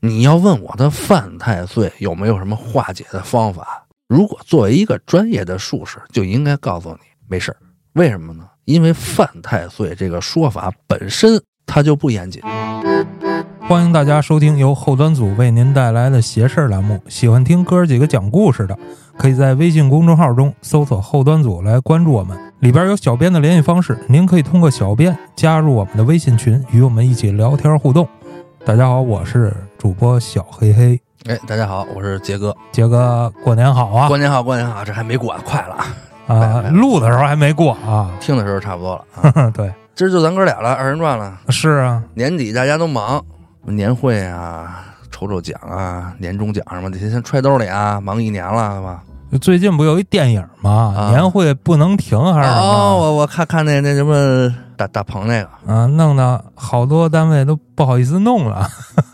你要问我的犯太岁有没有什么化解的方法？如果作为一个专业的术士，就应该告诉你没事儿。为什么呢？因为犯太岁这个说法本身它就不严谨。欢迎大家收听由后端组为您带来的邪事儿栏目。喜欢听哥儿几个讲故事的，可以在微信公众号中搜索“后端组”来关注我们，里边有小编的联系方式，您可以通过小编加入我们的微信群，与我们一起聊天互动。大家好，我是主播小黑黑，哎，大家好，我是杰哥。杰哥过年好啊！过年好，过年好，这还没过呢，快了啊！啊，录的时候还没过啊。听的时候差不多了啊。对，今儿就咱哥俩了，二人转了。是啊，年底大家都忙，年会啊、抽抽奖啊、年终奖什么的，先揣兜里啊，忙一年了，是吧？最近不有一电影吗？啊年会不能停还是什么哦，么？我我看看那那什么大大鹏那个，啊，弄得好多单位都不好意思弄了。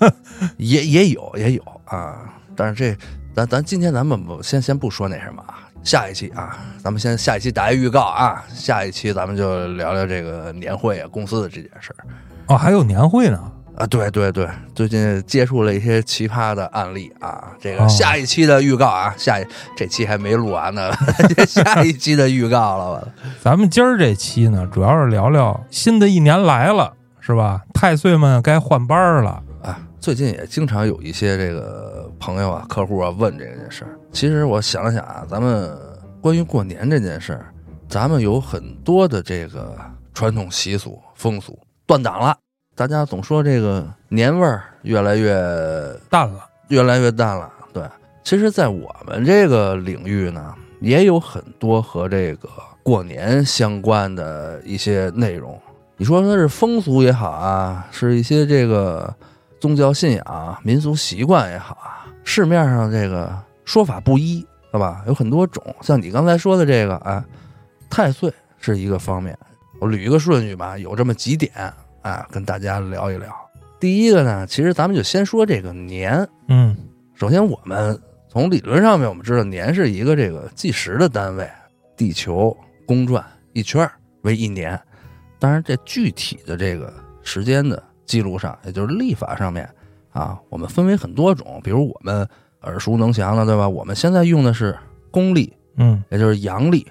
也也有也有啊，但是这咱咱今天咱们不先先不说那什么啊，下一期啊，咱们先下一期打一预告啊，下一期咱们就聊聊这个年会啊公司的这件事儿哦，还有年会呢。啊，对对对，最近接触了一些奇葩的案例啊，这个哦下一期的预告啊，下一这期还没录完呢，下一期的预告了，我咱们今儿这期呢，主要是聊聊新的一年来了，是吧？太岁们该换班儿了。啊，最近也经常有一些这个朋友啊、客户啊问这件事儿。其实我想了想啊，咱们关于过年这件事儿，咱们有很多的这个传统习俗风俗断档了。大家总说这个年味儿越来越淡了，越来越淡了。对，其实，在我们这个领域呢，也有很多和这个过年相关的一些内容。你说它是风俗也好啊，是一些这个宗教信仰、民俗习惯也好啊，市面上这个说法不一，对吧？有很多种。像你刚才说的这个啊，太岁是一个方面，我捋一个顺序吧，有这么几点啊，跟大家聊一聊。第一个呢，其实咱们就先说这个年。嗯，首先，我们从理论上面，我们知道年是一个这个计时的单位，地球公转一圈为一年。当然，这具体的这个时间的记录上，也就是历法上面啊，我们分为很多种。比如我们耳熟能详的，对吧？我们现在用的是公历，嗯，也就是阳历。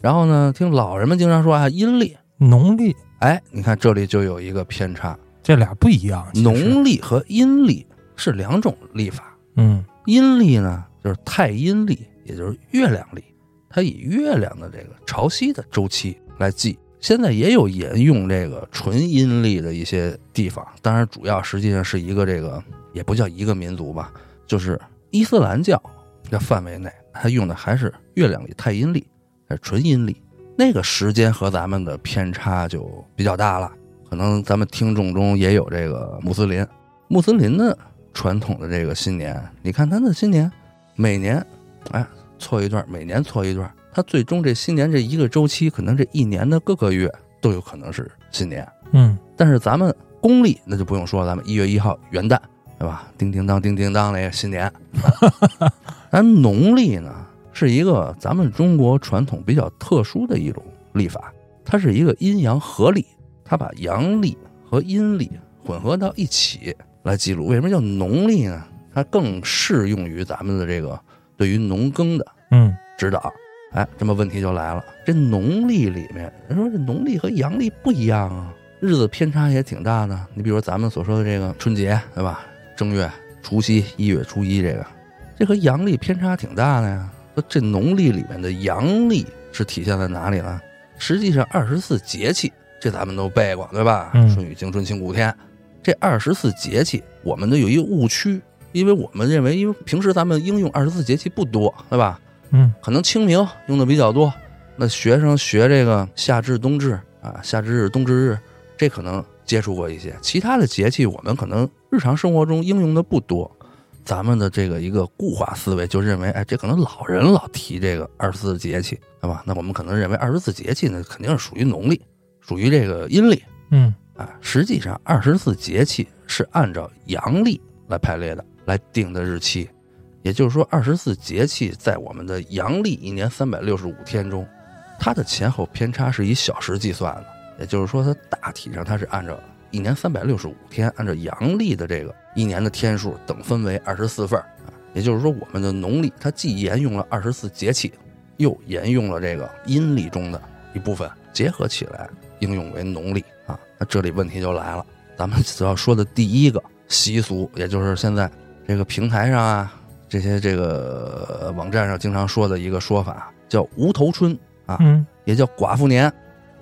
然后呢，听老人们经常说啊，阴历。农历哎，你看这里就有一个偏差，这俩不一样。农历和阴历是两种历法。嗯阴历呢，就是太阴历，也就是月亮历，它以月亮的这个潮汐的周期来记。现在也有沿用这个纯阴历的一些地方，当然主要实际上是一个这个也不叫一个民族吧，就是伊斯兰教的范围内，它用的还是月亮历、太阴历，是纯阴历。那个时间和咱们的偏差就比较大了。可能咱们听众中也有这个穆斯林，穆斯林的传统的这个新年，你看他的新年，每年，哎，错一段，每年错一段，他最终这新年这一个周期，可能这一年的各个月都有可能是新年。嗯但是咱们公历那就不用说，咱们一月一号元旦，对吧？叮叮当，叮叮当，那个新年。咱农历呢，是一个咱们中国传统比较特殊的一种历法，它是一个阴阳合历，它把阳历和阴历混合到一起来记录。为什么叫农历呢？它更适用于咱们的这个对于农耕的嗯指导。哎，这么问题就来了，这农历里面，人说这农历和阳历不一样啊，日子偏差也挺大的。你比如咱们所说的这个春节，对吧？正月除夕、一月初一，这个这和阳历偏差挺大的呀。说这农历里面的阳历是体现在哪里呢？实际上二十四节气，这咱们都背过，对吧？嗯春雨惊春清谷天，这二十四节气，我们都有一个误区，因为我们认为，因为平时咱们应用二十四节气不多，对吧？嗯可能清明用的比较多，那学生学这个夏至、冬至啊，夏至日、冬至日，这可能接触过一些。其他的节气我们可能日常生活中应用的不多。咱们的这个一个固化思维就认为，哎，这可能老人老提这个二十四节气，对吧？那我们可能认为二十四节气呢，肯定是属于农历，属于这个阴历嗯啊。实际上，二十四节气是按照阳历来排列的，来定的日期。也就是说，二十四节气在我们的阳历一年三百六十五天中，它的前后偏差是以小时计算的。也就是说，它大体上它是按照一年三百六十五天，按照阳历的这个一年的天数等分为二十四份儿啊，也就是说，我们的农历它既沿用了二十四节气，又沿用了这个阴历中的一部分，结合起来应用为农历啊。那这里问题就来了，咱们主要说的第一个习俗，也就是现在这个平台上啊，这些这个网站上经常说的一个说法，叫无头春啊，嗯，也叫寡妇年。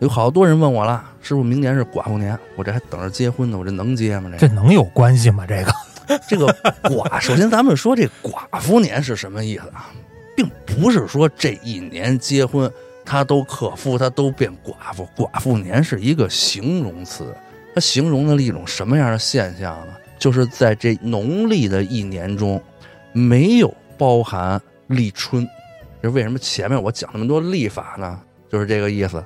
有好多人问我了，师傅，明年是寡妇年，我这还等着结婚呢，我这能结吗？这这能有关系吗？这个 这个寡，首先咱们说这寡妇年是什么意思啊，并不是说这一年结婚他都克夫，他都变寡妇。寡妇年是一个形容词，它形容的一种什么样的现象呢？就是在这农历的一年中，没有包含立春。这为什么前面我讲那么多历法呢？就是这个意思。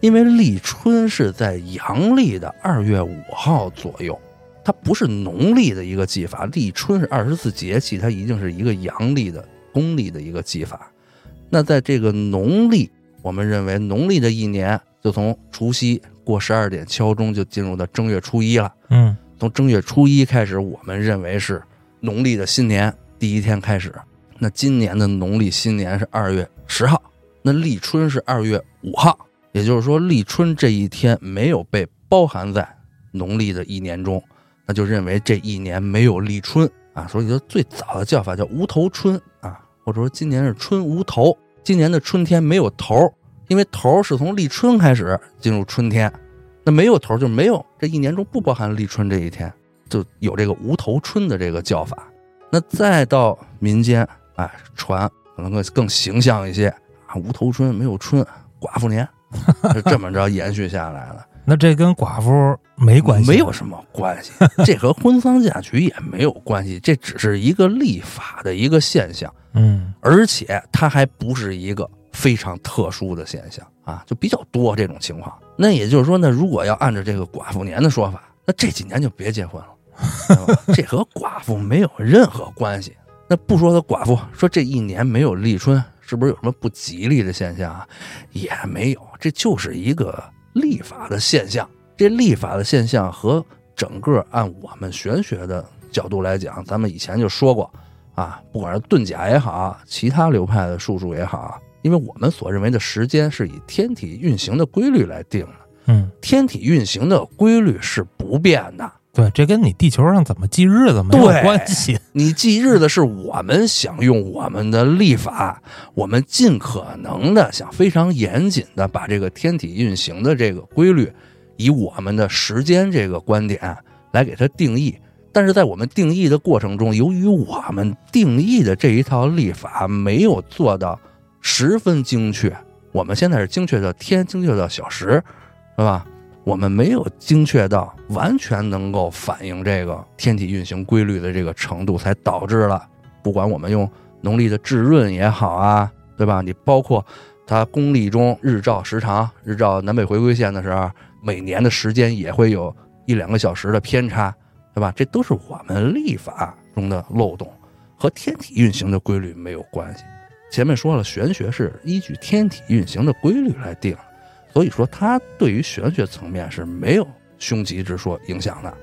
因为立春是在阳历的二月五号左右，它不是农历的一个技法。立春是二十四节气，它一定是一个阳历的公历的一个技法。那在这个农历，我们认为农历的一年就从除夕过十二点敲钟就进入到正月初一了。嗯，从正月初一开始，我们认为是农历的新年第一天开始。那今年的农历新年是二月十号，那立春是二月五号。也就是说，立春这一天没有被包含在农历的一年中，那就认为这一年没有立春啊。所以说，最早的叫法叫无头春啊，或者说今年是春无头，今年的春天没有头，因为头是从立春开始进入春天，那没有头就没有这一年中不包含立春这一天，就有这个无头春的这个叫法。那再到民间，哎，传可能更更形象一些啊，无头春没有春，寡妇年。是这么着延续下来了，那这跟寡妇没关系，没有什么关系，这和婚丧嫁娶也没有关系，这只是一个立法的一个现象，嗯，而且它还不是一个非常特殊的现象啊，就比较多这种情况。那也就是说呢，如果要按照这个寡妇年的说法，那这几年就别结婚了，这和寡妇没有任何关系。那不说他寡妇，说这一年没有立春。是不是有什么不吉利的现象啊？也没有，这就是一个历法的现象。这历法的现象和整个按我们玄学的角度来讲，咱们以前就说过啊，不管是遁甲也好，其他流派的术数也好，因为我们所认为的时间是以天体运行的规律来定的。嗯，天体运行的规律是不变的。对，这跟你地球上怎么记日子没有关系。你记日子是我们想用我们的历法，我们尽可能的想非常严谨的把这个天体运行的这个规律，以我们的时间这个观点来给它定义。但是在我们定义的过程中，由于我们定义的这一套历法没有做到十分精确，我们现在是精确到天，精确到小时，是吧？我们没有精确到完全能够反映这个天体运行规律的这个程度，才导致了不管我们用农历的至闰也好啊，对吧？你包括它公历中日照时长，日照南北回归线的时候，每年的时间也会有一两个小时的偏差，对吧？这都是我们历法中的漏洞，和天体运行的规律没有关系。前面说了，玄学是依据天体运行的规律来定。所以说，它对于玄学层面是没有凶吉之说影响的。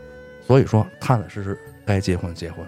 所以说，踏踏实实该结婚结婚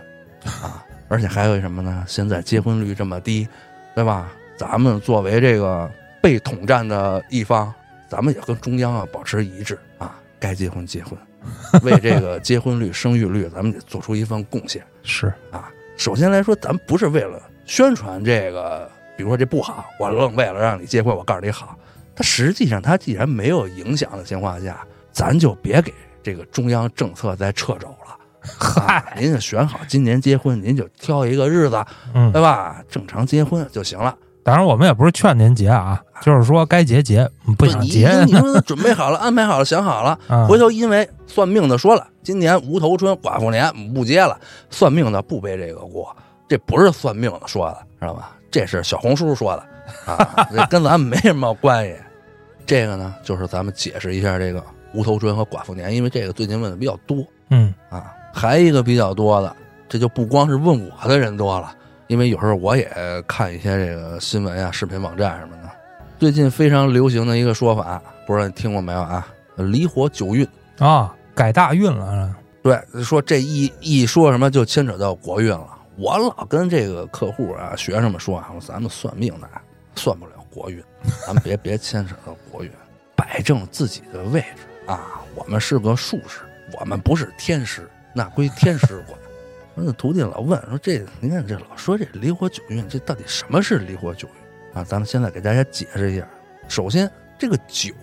啊！而且还有什么呢？现在结婚率这么低，对吧？咱们作为这个被统战的一方，咱们也跟中央啊保持一致啊！该结婚结婚，为这个结婚率、生育率，咱们得做出一份贡献。是啊，首先来说，咱不是为了宣传这个，比如说这不好，我愣为了让你结婚，我告诉你好。它实际上，它既然没有影响的情况下，咱就别给这个中央政策再掣肘了。嗨，您就选好今年结婚，您就挑一个日子，对吧？正常结婚就行了。当然，我们也不是劝您结啊，就是说该结结，不想结，你说准备好了、安排好了、想好了，回头因为算命的说了今年无头春、寡妇年不结了，算命的不背这个锅，这不是算命的说的，知道吧？这是小红书说的。啊，这 跟咱们没什么关系。这个呢，就是咱们解释一下这个无头春和寡妇年，因为这个最近问的比较多。嗯啊，还一个比较多的，这就不光是问我的人多了，因为有时候我也看一些这个新闻啊、视频网站什么的。最近非常流行的一个说法，不知道你听过没有啊？离火九运啊，改大运了。对，说这一一说什么就牵扯到国运了。我老跟这个客户啊、学生们说啊，咱们算命的啊算不了国运，咱们别别牵扯到国运，摆正自己的位置啊。我们是个术士，我们不是天师，那归天师管。那徒弟老问说：“这您看这老说这离火九运，这到底什么是离火九运啊？”咱们现在给大家解释一下。首先，这个九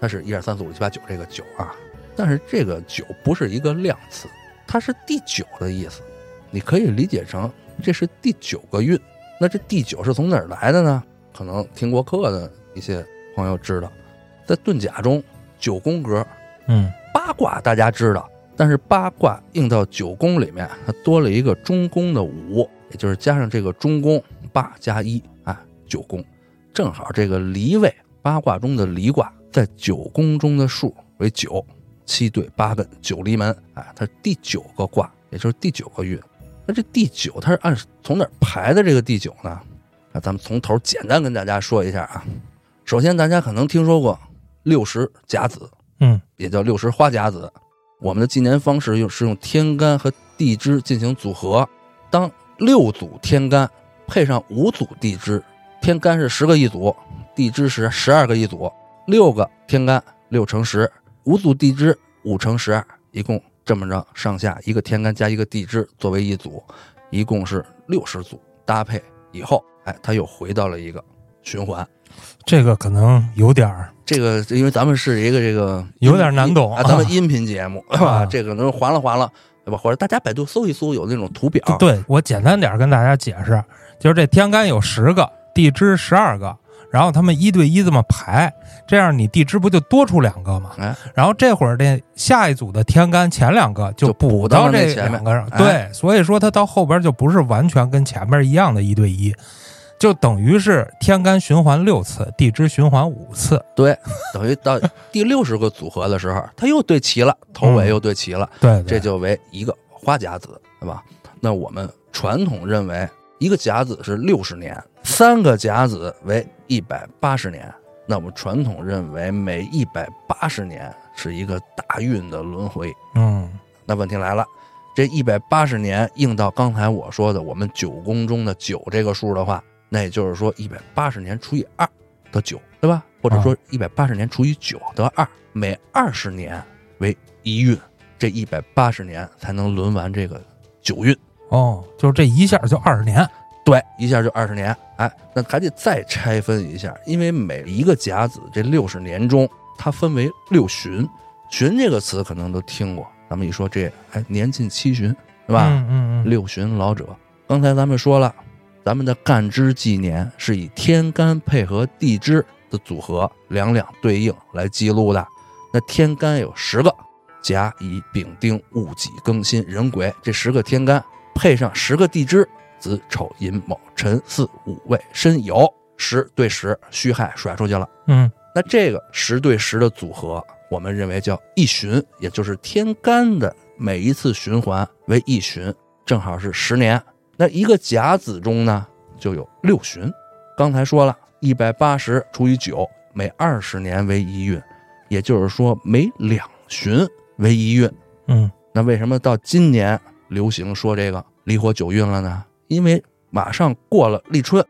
它是一二三四五六七八九这个九啊，但是这个九不是一个量词，它是第九的意思。你可以理解成这是第九个运。那这第九是从哪儿来的呢？可能听过课的一些朋友知道，在遁甲中九宫格嗯八卦大家知道，但是八卦应到九宫里面，它多了一个中宫的五，也就是加上这个中宫八加一啊，九宫，正好这个离位八卦中的离卦在九宫中的数为九，七对八艮九离门，哎，它是第九个卦，也就是第九个运。那这第九它是按从哪儿排的这个第九呢？那咱们从头简单跟大家说一下啊。首先，大家可能听说过六十甲子，嗯也叫六十花甲子。我们的纪年方式用是用天干和地支进行组合。当六组天干配上五组地支，天干是十个一组，地支是十二个一组，六个天干六乘十，五组地支五乘十二，一共这么着上下一个天干加一个地支作为一组，一共是六十组搭配以后，哎，它又回到了一个循环。这个可能有点儿这个因为咱们是一个这个有点难懂啊，咱们音频节目？啊这个能还了还了，对吧？或者大家百度搜一搜，有那种图表，对我简单点儿跟大家解释，就是这天干有十个，地支十二个，然后他们一对一这么排，这样你地支不就多出两个吗？哎，然后这会儿这下一组的天干前两个就补补到到这前两个上，哎对，所以说它到后边就不是完全跟前面一样的一对一，就等于是天干循环六次，地支循环五次，对，等于到第六十个组合的时候，它又对齐了，头尾又对齐了，对，这就为一个花甲子，对吧？那我们传统认为，一个甲子是六十年，三个甲子为一百八十年。那我们传统认为，每一百八十年是一个大运的轮回。嗯那问题来了，这一百八十年应到刚才我说的我们九宫中的九这个数的话，那也就是说一百八十年除以二得九，对吧？或者说一百八十年除以九得二，每二十年为一运，这一百八十年才能轮完这个九运。哦，就是这一下就二十年，对，一下就二十年。哎，那还得再拆分一下，因为每一个甲子这六十年中，它分为六旬。旬这个词可能都听过，咱们一说这，哎，年近七旬，对吧？嗯嗯嗯，六旬老者。刚才咱们说了，咱们的干支纪年是以天干配合地支的组合两两对应来记录的。那天干有十个，甲乙丙丁戊己庚辛壬癸这十个天干，配上十个地支，子丑寅卯辰巳午未申酉，十对十，戌亥甩出去了。嗯那这个十对十的组合，我们认为叫一旬，也就是天干的每一次循环为一旬，正好是十年。那一个甲子中呢，就有六旬。刚才说了，一百八十除以九，每二十年为一运，也就是说每两旬为一运。嗯那为什么到今年流行说这个离火九运了呢？因为马上过了立春，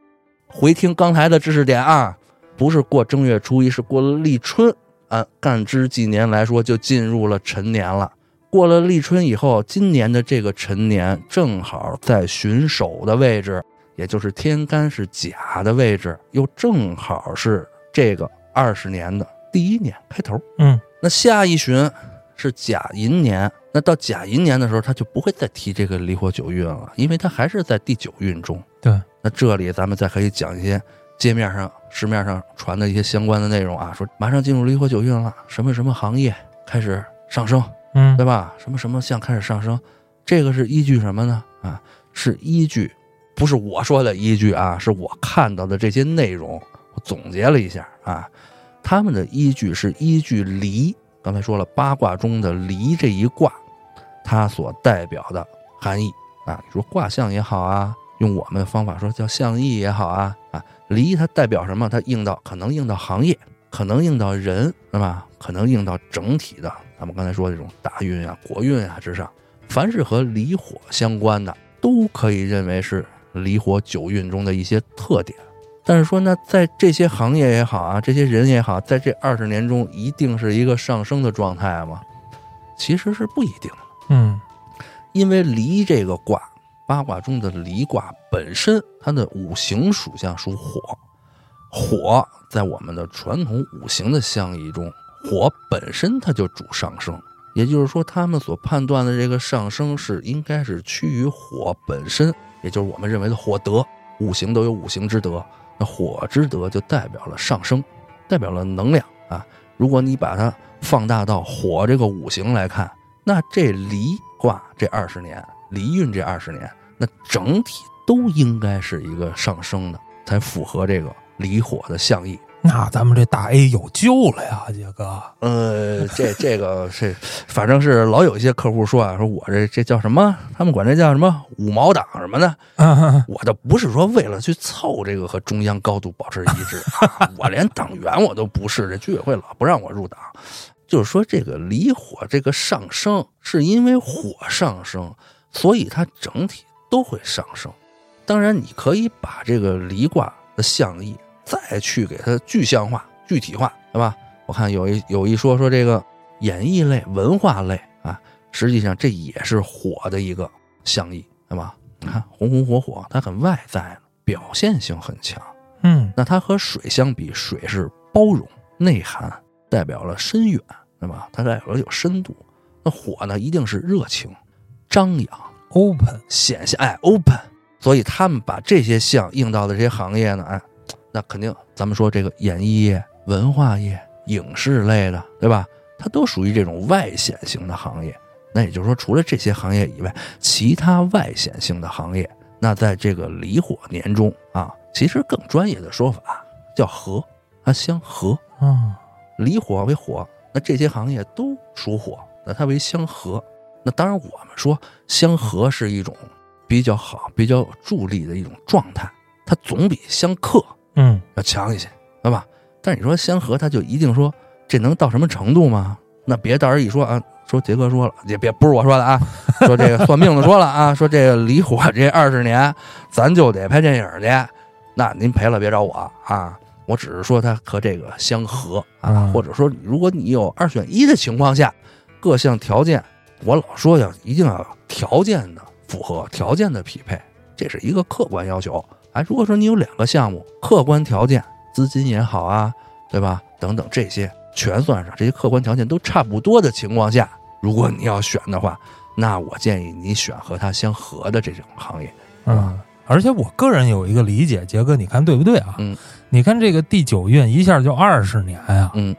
回听刚才的知识点啊，不是过正月初一，是过了立春。按干支纪年来说，就进入了辰年了。过了立春以后，今年的这个辰年正好在旬首的位置，也就是天干是甲的位置，又正好是这个二十年的第一年开头。嗯那下一旬是甲寅年，那到甲寅年的时候，他就不会再提这个离火九运了，因为他还是在第九运中。对，那这里咱们再可以讲一些街面上、市面上传的一些相关的内容啊，说马上进入离火九运了，什么什么行业开始上升，嗯对吧？什么什么像开始上升，这个是依据什么呢？啊，是依据，不是我说的依据啊，是我看到的这些内容，我总结了一下啊，他们的依据是依据离，刚才说了八卦中的离这一卦，它所代表的含义啊，你说卦象也好啊，用我们的方法说叫象意也好啊，啊，离它代表什么？它应到可能应到行业，可能应到人，是吧？可能应到整体的咱们刚才说这种大运啊、国运啊之上，凡是和离火相关的，都可以认为是离火九运中的一些特点。但是说呢，在这些行业也好啊，这些人也好，在这二十年中一定是一个上升的状态吗？其实是不一定的。嗯因为离这个卦，八卦中的离卦本身它的五行属相属火，火在我们的传统五行的相意中，火本身它就主上升，也就是说，他们所判断的这个上升是应该是趋于火本身，也就是我们认为的火德。五行都有五行之德，那火之德就代表了上升，代表了能量啊。如果你把它放大到火这个五行来看，那这离卦这二十年，离运这二十年，那整体都应该是一个上升的，才符合这个离火的象意。那咱们这大 A 有救了呀，杰哥。呃，这这个是，反正是老有一些客户说啊，说我这这叫什么？他们管这叫什么五毛党什么的。啊，我倒不是说为了去凑这个和中央高度保持一致啊，我连党员我都不是，这居委会老不让我入党。就是说，这个离火这个上升，是因为火上升，所以它整体都会上升。当然，你可以把这个离卦的象意再去给它具象化、具体化，对吧？我看有一有一说说这个演艺类、文化类啊，实际上这也是火的一个象意，对吧？你看红红火火，它很外在，表现性很强。嗯那它和水相比，水是包容、内涵，代表了深远，对吧？它代表了有深度。那火呢，一定是热情、张扬、，open，显现，哎，open。所以他们把这些项应到的这些行业呢，哎，那肯定咱们说这个演艺业、文化业、影视类的，对吧？它都属于这种外显型的行业。那也就是说，除了这些行业以外，其他外显性的行业，那在这个离火年中啊，其实更专业的说法叫合，它相合。啊，离火为火，那这些行业都属火，那它为相合。那当然，我们说相合是一种比较好、比较有助力的一种状态，它总比相克嗯要强一些，对吧？但是你说相合，他就一定说这能到什么程度吗？那别到时候一说啊，说杰哥说了，也别不是我说的啊，说这个算命的说了啊，说这个离火这二十年，咱就得拍电影去，那您赔了别找我啊。我只是说它和这个相合啊，嗯或者说如果你有二选一的情况下，各项条件，我老说要一定要条件的符合，条件的匹配，这是一个客观要求。哎，如果说你有两个项目，客观条件，资金也好啊，对吧？等等这些全算上，这些客观条件都差不多的情况下，如果你要选的话，那我建议你选和它相合的这种行业。嗯，而且我个人有一个理解，杰哥，你看对不对啊？嗯，你看这个第九运一下就二十年啊、嗯，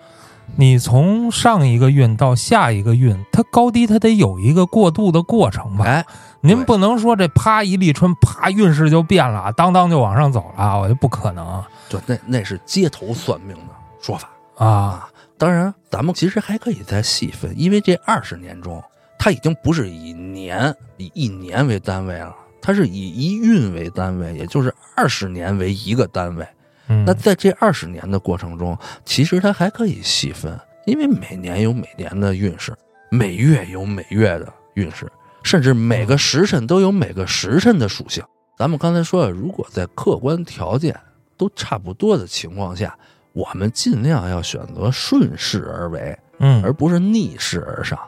你从上一个运到下一个运，它高低它得有一个过渡的过程吧？哎，对您不能说这啪一立春，啪运势就变了，当当就往上走了，我就不可能就，那那是街头算命的说法。啊。啊。当然，咱们其实还可以再细分，因为这二十年中，它已经不是以年、以一年为单位了，它是以一运为单位，也就是二十年为一个单位。嗯，那在这二十年的过程中，其实它还可以细分，因为每年有每年的运势，每月有每月的运势，甚至每个时辰都有每个时辰的属性。咱们刚才说了，如果在客观条件都差不多的情况下，我们尽量要选择顺势而为，嗯，而不是逆势而上。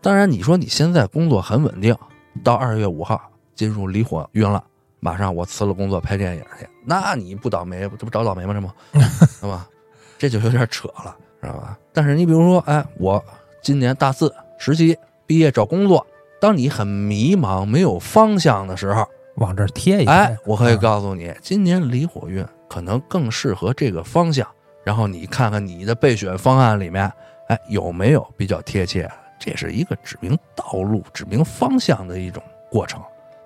当然，你说你现在工作很稳定，到二月五号进入离火运了，马上我辞了工作拍电影去，那你不倒霉，这不找倒霉吗？这不？是吧？这就有点扯了，知道吧？但是你比如说，哎，我今年大四实习毕业找工作，当你很迷茫、没有方向的时候，往这儿贴一贴。哎，我可以啊告诉你，今年离火运可能更适合这个方向。然后你看看你的备选方案里面，哎，有没有比较贴切？这是一个指明道路、指明方向的一种过程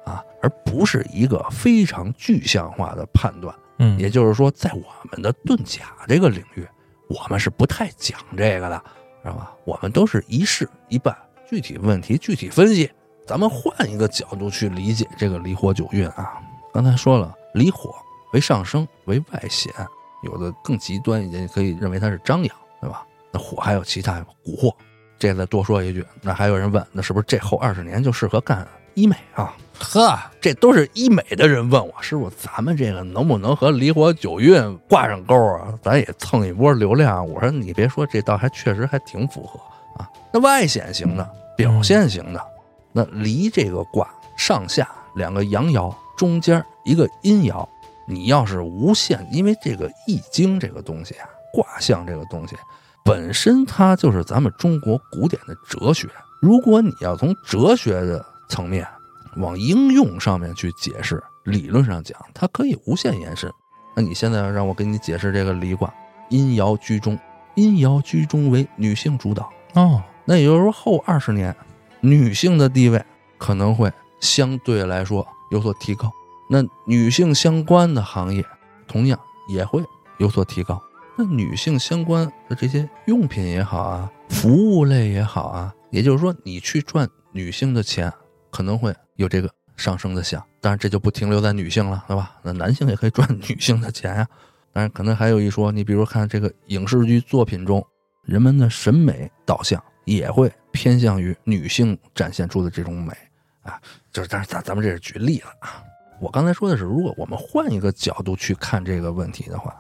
啊，而不是一个非常具象化的判断。嗯，也就是说，在我们的遁甲这个领域，我们是不太讲这个的，知道吧？我们都是一事一办，具体问题具体分析。咱们换一个角度去理解这个离火九运啊。刚才说了，离火为上升，为外显，有的更极端一点，可以认为它是张扬，对吧？那火还有其他蛊惑，这再多说一句，那还有人问，那是不是这后二十年就适合干医美啊？呵，这都是医美的人问我，师傅，咱们这个能不能和离火九运挂上钩啊？咱也蹭一波流量。我说你别说，这倒还确实还挺符合啊。那外显型的、表现型的，那离这个卦上下两个阳爻，中间一个阴爻，你要是无限，因为这个易经这个东西啊，卦象这个东西本身它就是咱们中国古典的哲学。如果你要从哲学的层面，往应用上面去解释，理论上讲，它可以无限延伸。那你现在让我给你解释这个离卦，阴爻居中，阴爻居中为女性主导哦，那也就是说后二十年，女性的地位可能会相对来说有所提高。那女性相关的行业同样也会有所提高。那女性相关的这些用品也好啊，服务类也好啊，也就是说，你去赚女性的钱，可能会。有这个上升的项，当然这就不停留在女性了，对吧？那男性也可以赚女性的钱呀。当然，可能还有一说，你比如看这个影视剧作品中，人们的审美导向也会偏向于女性展现出的这种美啊。就是，但是咱咱们这是举例了啊。我刚才说的是，如果我们换一个角度去看这个问题的话，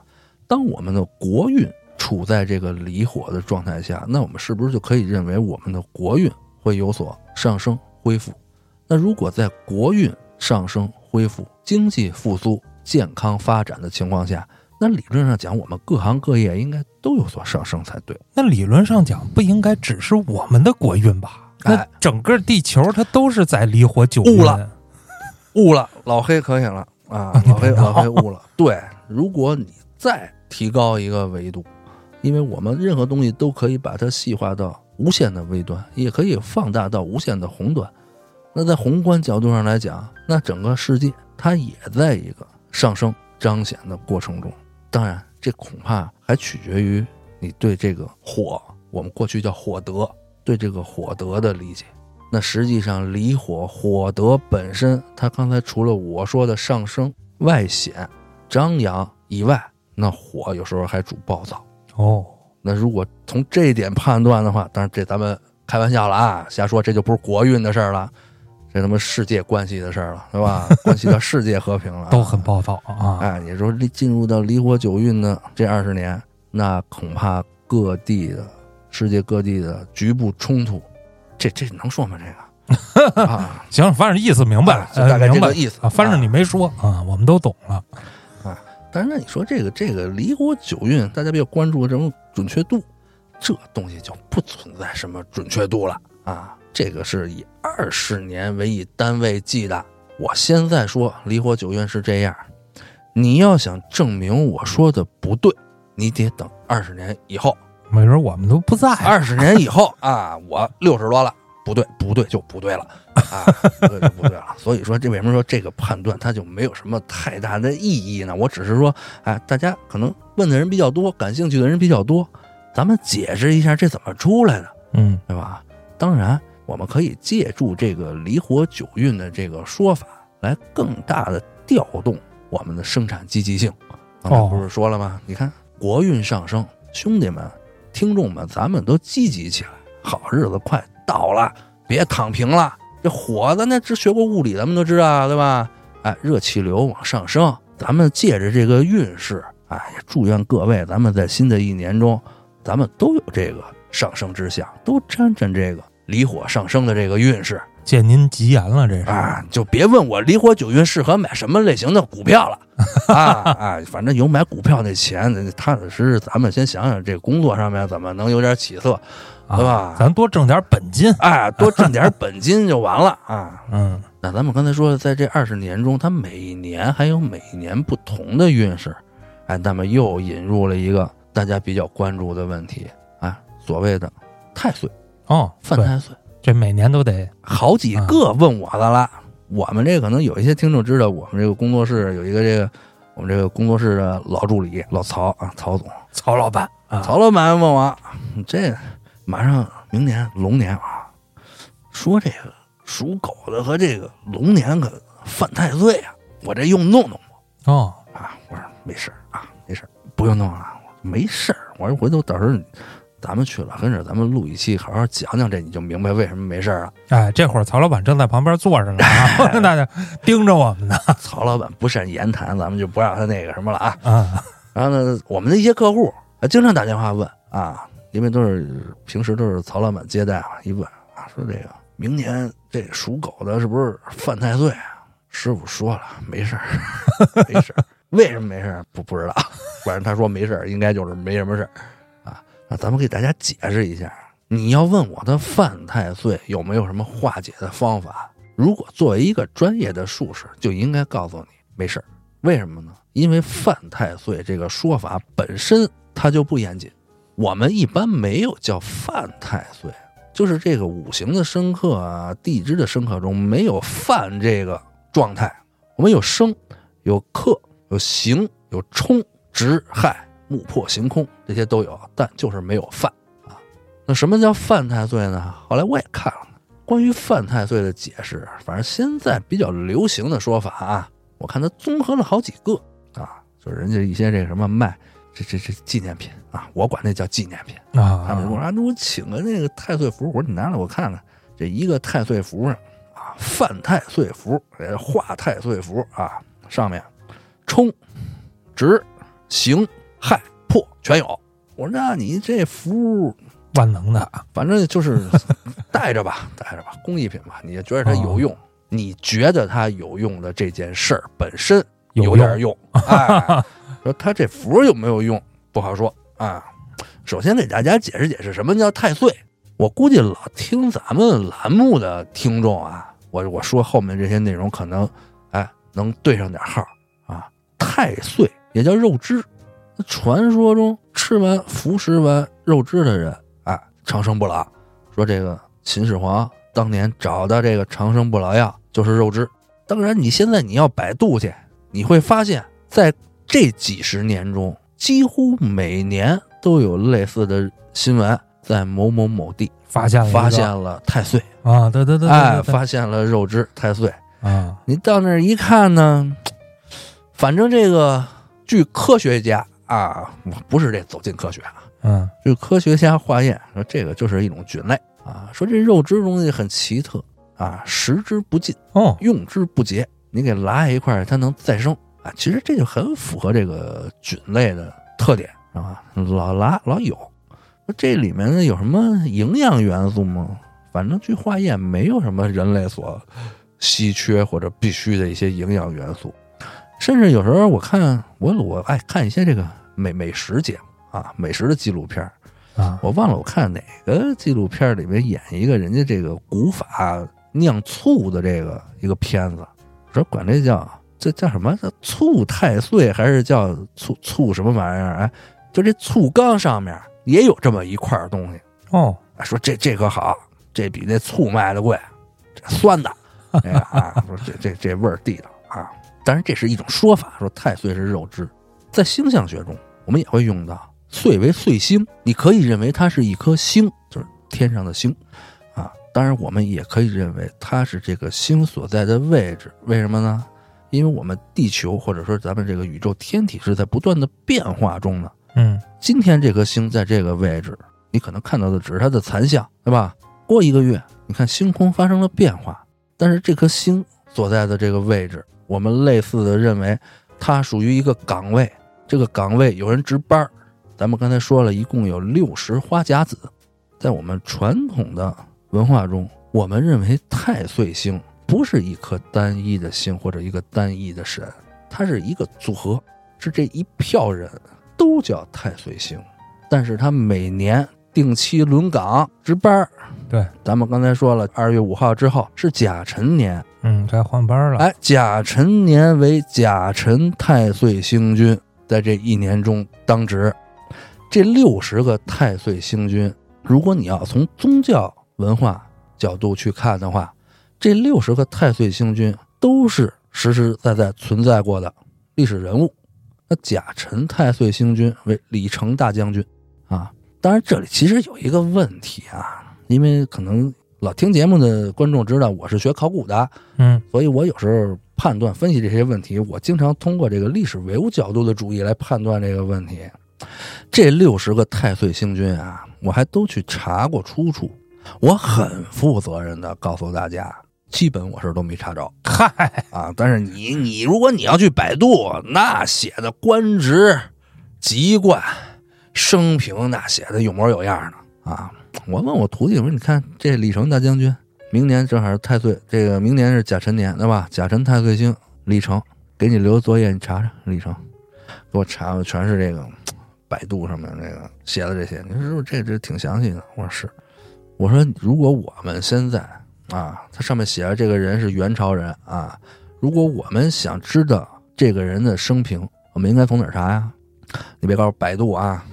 当我们的国运处在这个离火的状态下，那我们是不是就可以认为我们的国运会有所上升恢复？那如果在国运上升、恢复、经济复苏、健康发展的情况下，那理论上讲，我们各行各业应该都有所上升才对。那理论上讲，不应该只是我们的国运吧？那整个地球它都是在离火九悟了，悟了，老黑可以了啊！老黑，老黑悟了。对，如果你再提高一个维度，因为我们任何东西都可以把它细化到无限的微端，也可以放大到无限的宏端。那在宏观角度上来讲，那整个世界它也在一个上升彰显的过程中。当然，这恐怕还取决于你对这个火，我们过去叫火德，对这个火德的理解。那实际上，离火火德本身，它刚才除了我说的上升、外显、张扬以外，那火有时候还主暴躁。哦，那如果从这一点判断的话，当然这咱们开玩笑了啊，瞎说，这就不是国运的事儿了。这他妈世界关系的事儿了，是吧？关系到世界和平了，都很暴躁啊！哎，你说进入到离火九运的这二十年，那恐怕各地的世界各地的局部冲突，这这能说吗？这个 啊，行，反正意思明白了，大概这个意思啊。反正你没说啊，我们都懂了啊。但是那你说这个这个离火九运，大家比较关注的这种准确度，这东西就不存在什么准确度了啊。这个是以二十年为一单位计的。我现在说离火九运是这样，你要想证明我说的不对，你得等二十年以后。没准我们都不在。二十年以后啊，我六十多了，不对，不对就不对了啊，不对就不对了。所以说，这为什么说这个判断它就没有什么太大的意义呢？我只是说，哎，大家可能问的人比较多，感兴趣的人比较多，咱们解释一下这怎么出来的，嗯，对吧？当然。我们可以借助这个离火九运的这个说法，来更大的调动我们的生产积极性。刚才，不是说了吗？你看国运上升，兄弟们、听众们，咱们都积极起来，好日子快到了，别躺平了。这火，咱那只学过物理，咱们都知道，对吧？哎，热气流往上升，咱们借着这个运势，哎，也祝愿各位，咱们在新的一年中，咱们都有这个上升之象，都沾沾这个。离火上升的这个运势，借您吉言了，这是。啊，就别问我离火九运适合买什么类型的股票了。啊啊，反正有买股票那钱，踏踏实实，咱们先想想这工作上面怎么能有点起色，对吧？咱多挣点本金，哎，多挣点本金就完了。啊。嗯，那咱们刚才说，在这二十年中，它每一年还有每一年不同的运势，哎，那么又引入了一个大家比较关注的问题。啊，所谓的太岁。哦，犯太岁，这每年都得好几个问我的了。我们这可能有一些听众知道，我们这个工作室有一个这个我们这个工作室的老助理老曹啊，曹总，曹老板，曹老板问我，这马上明年龙年啊，说这个属狗的和这个龙年可犯太岁啊，我这用弄弄不？哦啊，我说没事啊，没事不用弄了，没事我说回头到时候。咱们去了，跟着咱们录一期，好好讲讲这，你就明白为什么没事儿了。哎，这会儿曹老板正在旁边坐着呢啊，大家盯着我们呢曹老板不善言谈，咱们就不让他那个什么了啊。啊。然后呢，我们的一些客户啊，经常打电话问啊，因为都是平时都是曹老板接待啊，一问啊，说这个明年这属狗的是不是犯太岁啊？师傅说了，没事儿，没事儿。为什么没事儿？不不知道，反正他说没事儿，应该就是没什么事儿啊。咱们给大家解释一下，你要问我的犯太岁有没有什么化解的方法？如果作为一个专业的术士，就应该告诉你没事儿。为什么呢？因为犯太岁这个说法本身它就不严谨，我们一般没有叫犯太岁，就是这个五行的生克啊、地支的生克中没有犯这个状态，我们有生、有克、有刑、有冲、直、害、木破、行空这些都有，但就是没有犯啊。那什么叫犯太岁呢？后来我也看了关于犯太岁的解释，反正现在比较流行的说法啊，我看他综合了好几个啊，就是人家一些这个什么卖这这这纪念品啊，我管那叫纪念品。啊他们说啊，那我请个那个太岁符，我说你拿来我看看，这一个太岁符上啊，犯太岁符，呃，化太岁符啊，上面冲、直、刑、害、破全有。我说那你这符，万能的啊反正就是 带着吧，带着吧，工艺品吧，你也觉得它有用，你觉得它有用的这件事儿本身有点用，哎，说它这符有没有用不好说啊。首先给大家解释解释什么叫太岁。我估计老听咱们栏目的听众啊，我我说后面这些内容可能哎能对上点号啊。太岁也叫肉汁，传说中吃完服食完肉汁的人哎长生不老。说这个秦始皇当年找的这个长生不老药就是肉汁。当然你现在你要百度去，你会发现在这几十年中，几乎每年都有类似的新闻，在某某某地发现了发现了太岁，啊，对对对对哎，发现了肉汁太岁。啊你到那儿一看呢，反正这个据科学家啊，不是这走进科学啊，嗯就科学家化验说这个就是一种菌类啊，说这肉汁东西很奇特啊，食之不尽，哦用之不竭，你给拉一块，它能再生啊。其实这就很符合这个菌类的特点啊，老拉老有。那这里面呢有什么营养元素吗？反正据化验没有什么人类所稀缺或者必须的一些营养元素。甚至有时候我看我我爱看一些这个美美食节目啊，美食的纪录片儿啊我忘了我看哪个纪录片里面演一个人家这个古法酿醋的这个一个片子，说管这叫这叫什么？叫醋太岁还是叫醋醋什么玩意儿？哎，就这醋缸上面也有这么一块东西。哦啊说这这可好，这比那醋卖的贵，这酸的，哎呀啊，说这这这味儿地道啊。当然这是一种说法，说太岁是肉质，在星象学中我们也会用到岁为岁星，你可以认为它是一颗星，就是天上的星啊。当然我们也可以认为它是这个星所在的位置，为什么呢？因为我们地球或者说咱们这个宇宙天体是在不断的变化中的。嗯今天这颗星在这个位置，你可能看到的只是它的残像，对吧？过一个月，你看星空发生了变化，但是这颗星所在的这个位置，我们类似的认为它属于一个岗位，这个岗位有人值班儿。咱们刚才说了一共有六十花甲子，在我们传统的文化中，我们认为太岁星不是一颗单一的星或者一个单一的神，它是一个组合，是这一票人都叫太岁星，但是他每年定期轮岗值班儿。对，咱们刚才说了，二月五号之后是甲辰年，嗯，该换班了。哎，甲辰年为甲辰太岁星君，在这一年中当值。这六十个太岁星君，如果你要从宗教文化角度去看的话，这六十个太岁星君都是实实在在存在过的历史人物。那甲辰太岁星君为李成大将军啊。当然，这里其实有一个问题啊，因为可能老听节目的观众知道我是学考古的，嗯所以我有时候判断分析这些问题，我经常通过这个历史唯物角度的主义来判断这个问题。这六十个太岁星君啊，我还都去查过出处。我很负责任的告诉大家，基本我是都没查着嗨，啊。但是你你如果你要去百度，那写的官职、籍贯、生平，那写的有模有样的啊。我问我徒弟，我说你看这李成大将军，明年正好是太岁，这个明年是甲辰年，对吧？甲辰太岁星李成，给你留作业，你查查李成，给我查，全是这个百度上面这个写的这些。你说这这挺详细的？我说是。我说如果我们现在啊，它上面写着这个人是元朝人啊，如果我们想知道这个人的生平，我们应该从哪儿查呀？你别告诉百度啊！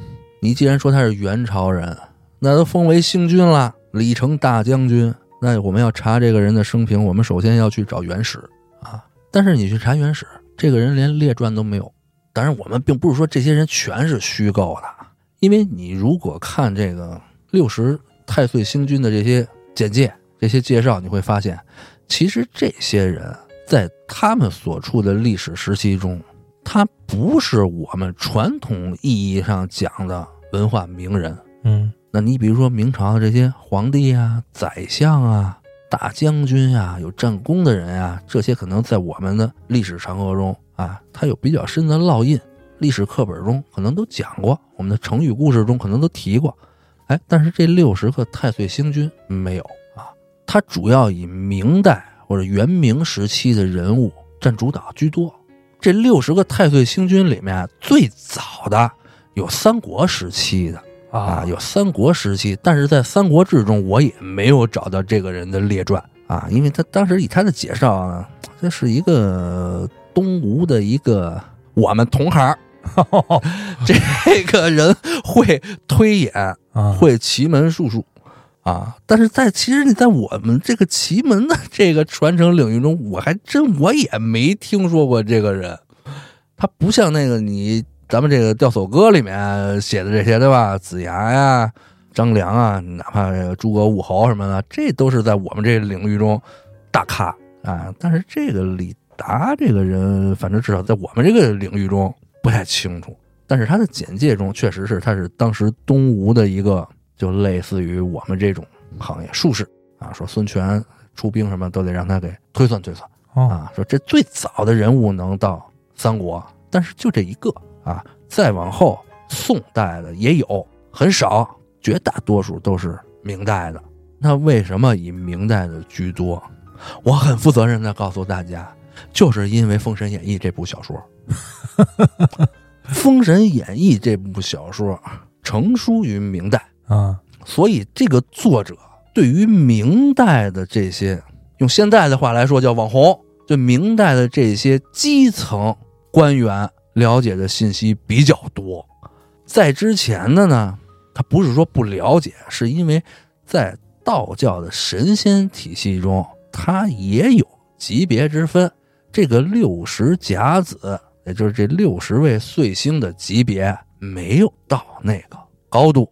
你既然说他是元朝人，那都封为星君了，李成大将军。那我们要查这个人的生平，我们首先要去找原始啊。但是你去查原始，这个人连列传都没有。当然，我们并不是说这些人全是虚构的，因为你如果看这个六十太岁星君的这些简介、这些介绍，你会发现，其实这些人在他们所处的历史时期中，他不是我们传统意义上讲的文化名人。嗯那你比如说明朝的这些皇帝啊、宰相啊、大将军啊、有战功的人啊，这些可能在我们的历史长河中啊，他有比较深的烙印，历史课本中可能都讲过，我们的成语故事中可能都提过。哎，但是这六十个太岁星君没有啊，它主要以明代或者元明时期的人物占主导居多。这六十个太岁星君里面，最早的有三国时期的。啊，有三国时期，但是在《三国志》中我也没有找到这个人的列传啊，因为他当时以他的介绍呢，这是一个东吴的一个我们同行，这个人会推演，啊，会奇门术数啊，但是在其实你在我们这个奇门的这个传承领域中，我还真我也没听说过这个人，他不像那个你。咱们这个《吊叟歌》里面写的这些，对吧？子牙呀、张良啊，哪怕这个诸葛武侯什么的，这都是在我们这个领域中大咖啊。但是这个李达这个人，反正至少在我们这个领域中不太清楚。但是他的简介中确实是他是当时东吴的一个，就类似于我们这种行业术士啊。说孙权出兵什么都得让他给推算推算哦，啊。说这最早的人物能到三国，但是就这一个。啊，再往后，宋代的也有，很少，绝大多数都是明代的。那为什么以明代的居多？我很负责任的告诉大家，就是因为《封神演义》这部小说，《封神演义》这部小说成书于明代，啊，所以这个作者对于明代的这些，用现在的话来说叫网红，对明代的这些基层官员。了解的信息比较多，在之前的呢，他不是说不了解，是因为在道教的神仙体系中，他也有级别之分。这个六十甲子，也就是这六十位岁星的级别，没有到那个高度。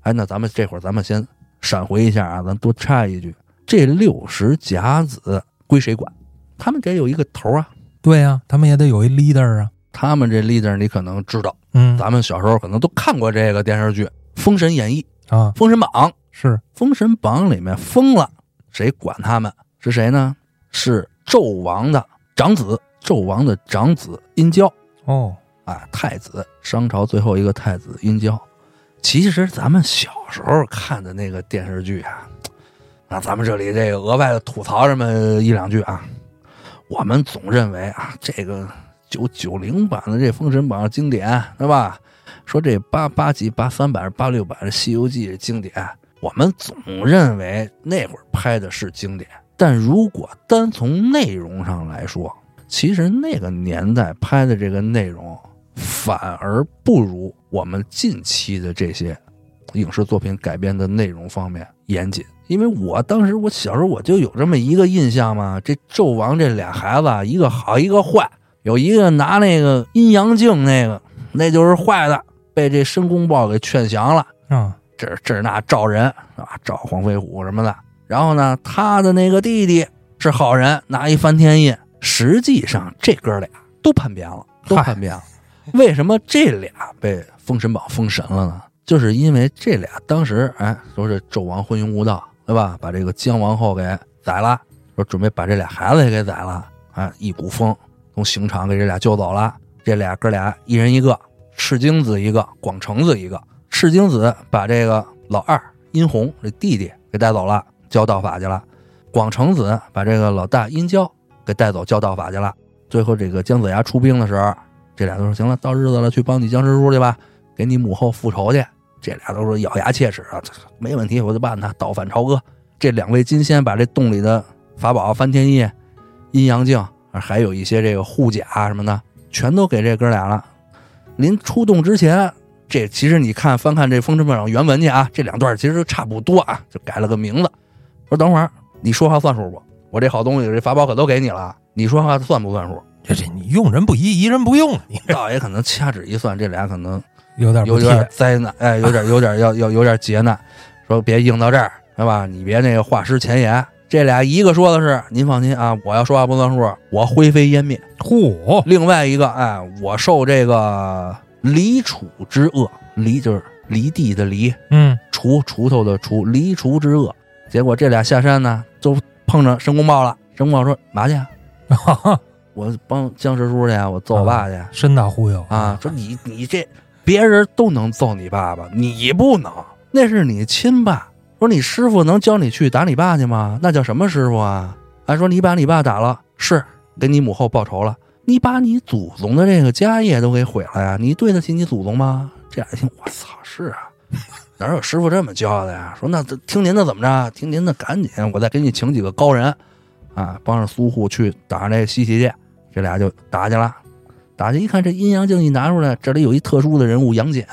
哎，那咱们这会儿咱们先闪回一下啊，咱多插一句：这六十甲子归谁管？他们得有一个头啊。对呀、他们也得有一 leader 啊。他们这 leader 你可能知道，嗯咱们小时候可能都看过这个电视剧《封神演义》啊《封神榜》。是《封神榜》里面封了，谁管他们？是谁呢？是纣王的长子，纣王的长子殷郊哦，啊，太子，商朝最后一个太子殷郊。其实咱们小时候看的那个电视剧啊，那，咱们这里这个额外的吐槽这么一两句啊，我们总认为啊，这个九九零版的这《封神榜》经典，对吧？说这八八几、八三版、八六版《西游记》经典，我们总认为那会儿拍的是经典，但如果单从内容上来说，其实那个年代拍的这个内容，反而不如我们近期的这些影视作品改编的内容方面严谨。因为我当时我小时候我就有这么一个印象嘛，这纣王这俩孩子，一个好一个坏，有一个拿那个阴阳镜那个，那就是坏的，被这申公豹给劝降了。啊，这这那赵人啊，赵黄飞虎什么的。然后呢，他的那个弟弟是好人，拿一翻天印。实际上这哥俩都叛变了，都叛变了。为什么这俩被《封神榜》封神了呢？就是因为这俩当时哎说是纣王昏庸无道，对吧？把这个姜王后给宰了，说准备把这俩孩子也给宰了，啊，一股风从刑场给这俩救走了。这俩哥俩一人一个，赤精子一个，广成子一个。赤精子把这个老二殷红这弟弟给带走了，教道法去了。广成子把这个老大殷郊给带走教道法去了。最后这个姜子牙出兵的时候，这俩都说行了，到日子了，去帮你姜师叔去吧，给你母后复仇去。这俩都说咬牙切齿啊，没问题，我就办他，倒反朝歌。这两位金仙把这洞里的法宝翻天印、阴阳镜，还有一些这个护甲什么的。全都给这哥俩了。临出动之前，这其实你看翻看这《封神榜》原文去啊，这两段其实差不多啊，就改了个名字。说等会儿你说话算数不？我这好东西，这法宝可都给你了，你说话算不算数？这这你用人不疑，疑人不用。你倒也可能掐指一算，这俩可能有点有点灾难，哎，有点有点要要有点劫难。说别硬到这儿，是吧？你别那个画师前言。这俩一个说的是您放心啊，我要说话不算数，我灰飞烟灭。嚯！另外一个，哎，我受这个离楚之恶，离就是离地的离，嗯，锄锄头的锄，离锄之恶。结果这俩下山呢，就碰着申公豹了。申公豹说：“嘛去？我帮姜师叔去，我揍我爸去。”深大忽悠啊！说你你这别人都能揍你爸爸，你不能，那是你亲爸。说你师傅能教你去打你爸去吗？那叫什么师傅啊？还说你把你爸打了，是给你母后报仇了。你把你祖宗的这个家业都给毁了呀？你对得起你祖宗吗？这俩一听，我操，是啊，哪有师傅这么教的呀？说那听您的怎么着？听您的，赶紧，我再给你请几个高人，啊，帮着苏护去打那西岐去。这俩就打去了，打去一看，这阴阳镜一拿出来，这里有一特殊的人物杨戬。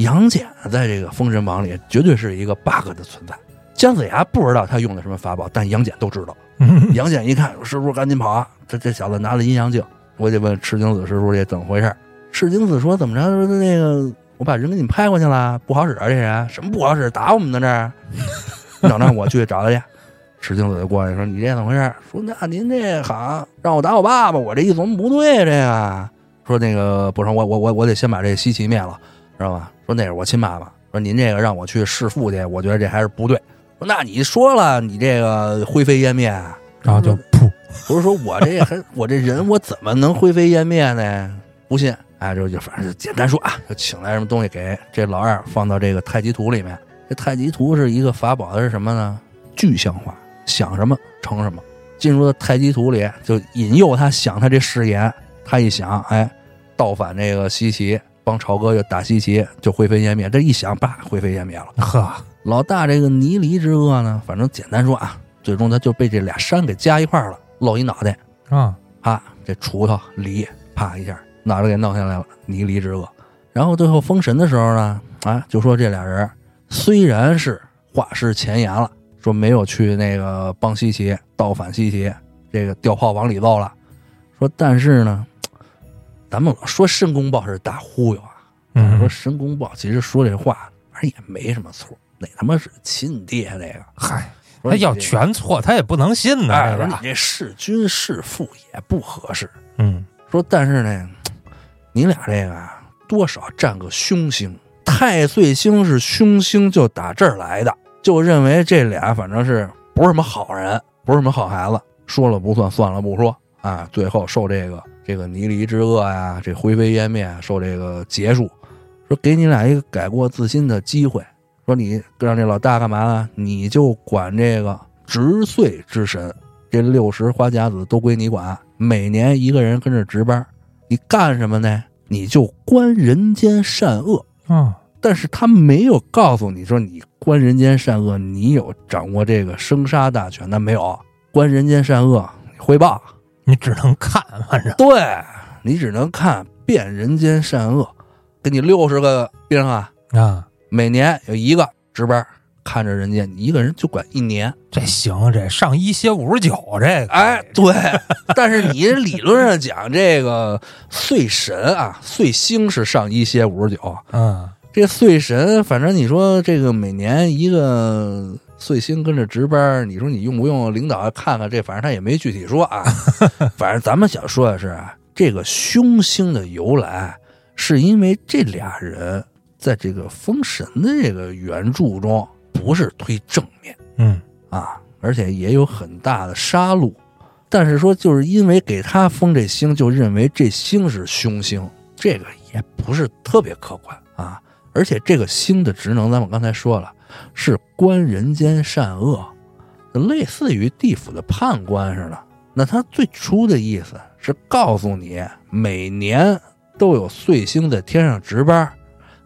杨戬在这个《封神榜》里绝对是一个 bug 的存在。姜子牙不知道他用的什么法宝，但杨戬都知道。杨戬一看，师傅赶紧跑啊！这这小子拿了阴阳镜，我得问赤精子师傅这怎么回事。赤精子说：“怎么着？说那个我把人给你拍过去了，不好使啊！这人什么不好使？打我们呢？这等着我去找他去。”赤精子就过来说：“你这怎么回事？”说：“那您这好让我打我爸爸，我这一琢磨不对，这个说那个不成，我我我我得先把这西岐灭了，知道吧？”说那是我亲妈妈。说您这个让我去弑父去，我觉得这还是不对。说那你说了，你这个灰飞烟灭，然后就噗，不是说我这还 我这人我怎么能灰飞烟灭呢？不信，哎，就就反正就简单说啊，就请来什么东西给这老二放到这个太极图里面。这太极图是一个法宝的是什么呢？具象化，想什么成什么。进入到太极图里，就引诱他想他这誓言。他一想，哎，倒反这个西岐。帮朝哥就打西岐就灰飞烟灭，这一想，叭，灰飞烟灭了。呵，老大这个泥犁之恶呢，反正简单说啊，最终他就被这俩山给夹一块了，露一脑袋啊，啪，这锄头犁，啪一下，脑袋给弄下来了，泥犁之恶。然后最后封神的时候呢，啊，就说这俩人虽然是画师前言了，说没有去那个帮西岐倒反西岐，这个掉炮往里揍了，说但是呢。咱们老说申公豹是大忽悠啊，说申公豹其实说这话反正也没什么错，哪他妈是亲爹那个，嗨，他要全错他也不能信呢。说你这弑君弑父也不合适，嗯，说但是呢，你俩这个多少占个凶星，太岁星是凶星，就打这儿来的，就认为这俩反正是不是什么好人，不是什么好孩子，说了不算，算了不说啊，最后受这个。这个泥犁之恶呀，这灰飞烟灭，受这个结束。说给你俩一个改过自新的机会。说你让这老大干嘛呢？你就管这个值岁之神，这六十花甲子都归你管。每年一个人跟着值班，你干什么呢？你就观人间善恶啊。但是他没有告诉你说，你观人间善恶，你有掌握这个生杀大权？那没有。观人间善恶，汇报。你只能看，反正。对你只能看遍人间善恶，给你六十个兵啊啊，每年有一个值班看着人家，你一个人就管一年，这行这上一歇五十九，这个哎对，但是你理论上讲，这个岁神啊，岁星是上一歇五十九，嗯，这岁神反正你说这个每年一个。岁星跟着值班，你说你用不用？领导看看这，反正他也没具体说啊。反正咱们想说的是，这个凶星的由来是因为这俩人在这个《封神》的这个原著中不是推正面嗯啊，而且也有很大的杀戮。但是说，就是因为给他封这星，就认为这星是凶星，这个也不是特别客观啊。而且这个星的职能，咱们刚才说了，是观人间善恶，类似于地府的判官似的。那他最初的意思是告诉你，每年都有岁星在天上值班，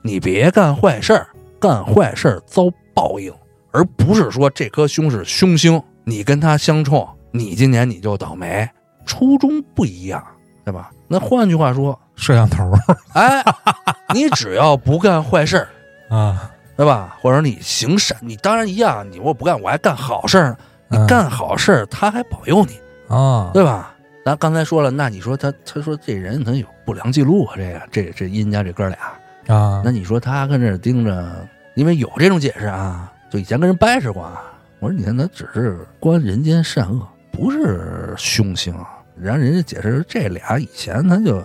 你别干坏事儿，干坏事儿遭报应，而不是说这颗星是凶星，你跟他相冲，你今年你就倒霉。初衷不一样，对吧？那换句话说，摄像头哎，你只要不干坏事儿，啊，对吧？或者你行善，你当然一样，你我不干，我还干好事儿呢。你嗯干好事儿，他还保佑你，啊，对吧？咱刚才说了，那你说他，他说这人他有不良记录啊，这个这这殷家这哥俩，啊那，你说他跟这儿盯着，因为有这种解释啊，就以前跟人掰扯过啊。我说你看他只是观人间善恶，不是凶星啊。然后人家解释这俩以前他就